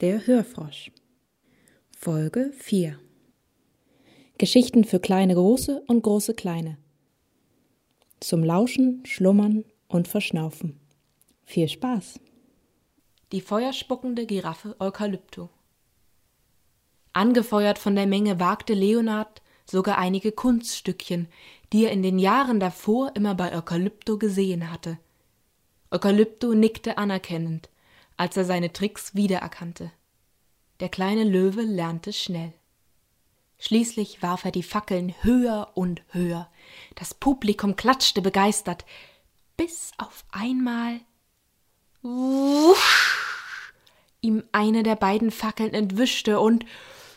der Hörfrosch. Folge 4 Geschichten für kleine Große und große Kleine. Zum Lauschen, Schlummern und Verschnaufen. Viel Spaß! Die feuerspuckende Giraffe Eukalypto. Angefeuert von der Menge wagte Leonard sogar einige Kunststückchen, die er in den Jahren davor immer bei Eukalypto gesehen hatte. Eukalypto nickte anerkennend, als er seine Tricks wiedererkannte. Der kleine Löwe lernte schnell. Schließlich warf er die Fackeln höher und höher. Das Publikum klatschte begeistert, bis auf einmal wusch, ihm eine der beiden Fackeln entwischte und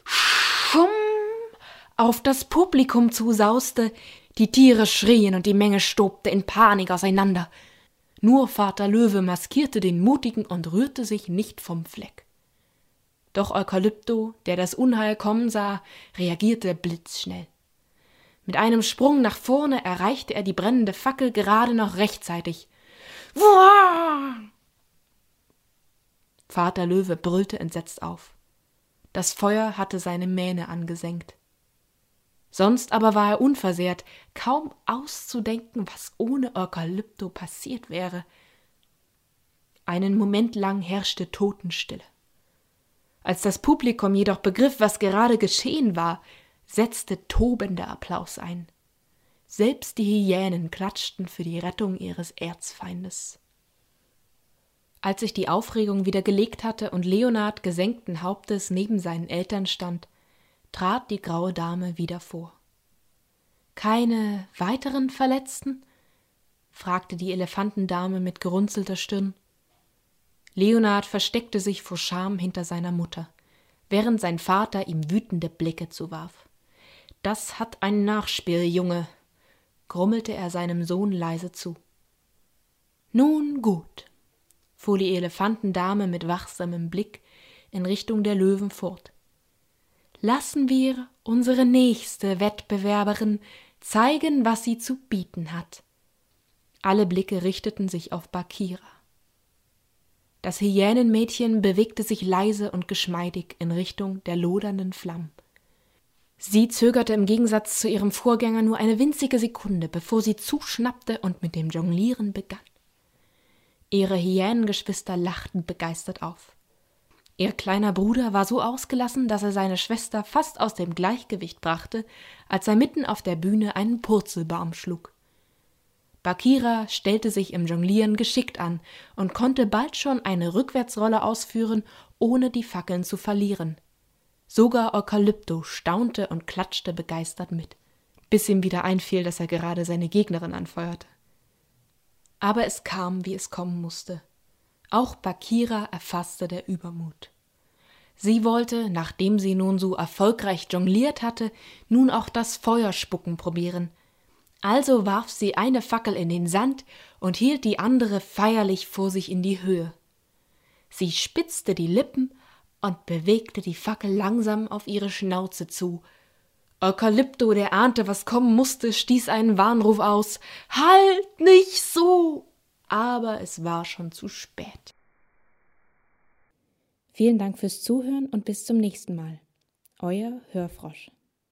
schumm auf das Publikum zusauste. Die Tiere schrien und die Menge stobte in Panik auseinander. Nur Vater Löwe maskierte den Mutigen und rührte sich nicht vom Fleck. Doch Eukalypto, der das Unheil kommen sah, reagierte blitzschnell. Mit einem Sprung nach vorne erreichte er die brennende Fackel gerade noch rechtzeitig. Wuah! Vater Löwe brüllte entsetzt auf. Das Feuer hatte seine Mähne angesenkt. Sonst aber war er unversehrt, kaum auszudenken, was ohne Eukalypto passiert wäre. Einen Moment lang herrschte Totenstille. Als das Publikum jedoch begriff, was gerade geschehen war, setzte tobender Applaus ein. Selbst die Hyänen klatschten für die Rettung ihres Erzfeindes. Als sich die Aufregung wieder gelegt hatte und Leonard gesenkten Hauptes neben seinen Eltern stand, trat die graue Dame wieder vor. Keine weiteren Verletzten? fragte die Elefantendame mit gerunzelter Stirn. Leonard versteckte sich vor Scham hinter seiner Mutter, während sein Vater ihm wütende Blicke zuwarf. Das hat ein Nachspiel, Junge, grummelte er seinem Sohn leise zu. Nun gut, fuhr die Elefantendame mit wachsamem Blick in Richtung der Löwen fort lassen wir unsere nächste Wettbewerberin zeigen, was sie zu bieten hat. Alle Blicke richteten sich auf Bakira. Das Hyänenmädchen bewegte sich leise und geschmeidig in Richtung der lodernden Flammen. Sie zögerte im Gegensatz zu ihrem Vorgänger nur eine winzige Sekunde, bevor sie zuschnappte und mit dem Jonglieren begann. Ihre Hyänengeschwister lachten begeistert auf. Ihr kleiner Bruder war so ausgelassen, dass er seine Schwester fast aus dem Gleichgewicht brachte, als er mitten auf der Bühne einen Purzelbaum schlug. Bakira stellte sich im Jonglieren geschickt an und konnte bald schon eine Rückwärtsrolle ausführen, ohne die Fackeln zu verlieren. Sogar Eukalypto staunte und klatschte begeistert mit, bis ihm wieder einfiel, dass er gerade seine Gegnerin anfeuerte. Aber es kam, wie es kommen musste. Auch Bakira erfasste der Übermut. Sie wollte, nachdem sie nun so erfolgreich jongliert hatte, nun auch das Feuerspucken probieren. Also warf sie eine Fackel in den Sand und hielt die andere feierlich vor sich in die Höhe. Sie spitzte die Lippen und bewegte die Fackel langsam auf ihre Schnauze zu. Eukalypto, der ahnte, was kommen musste, stieß einen Warnruf aus. Halt nicht so! Aber es war schon zu spät. Vielen Dank fürs Zuhören und bis zum nächsten Mal. Euer Hörfrosch.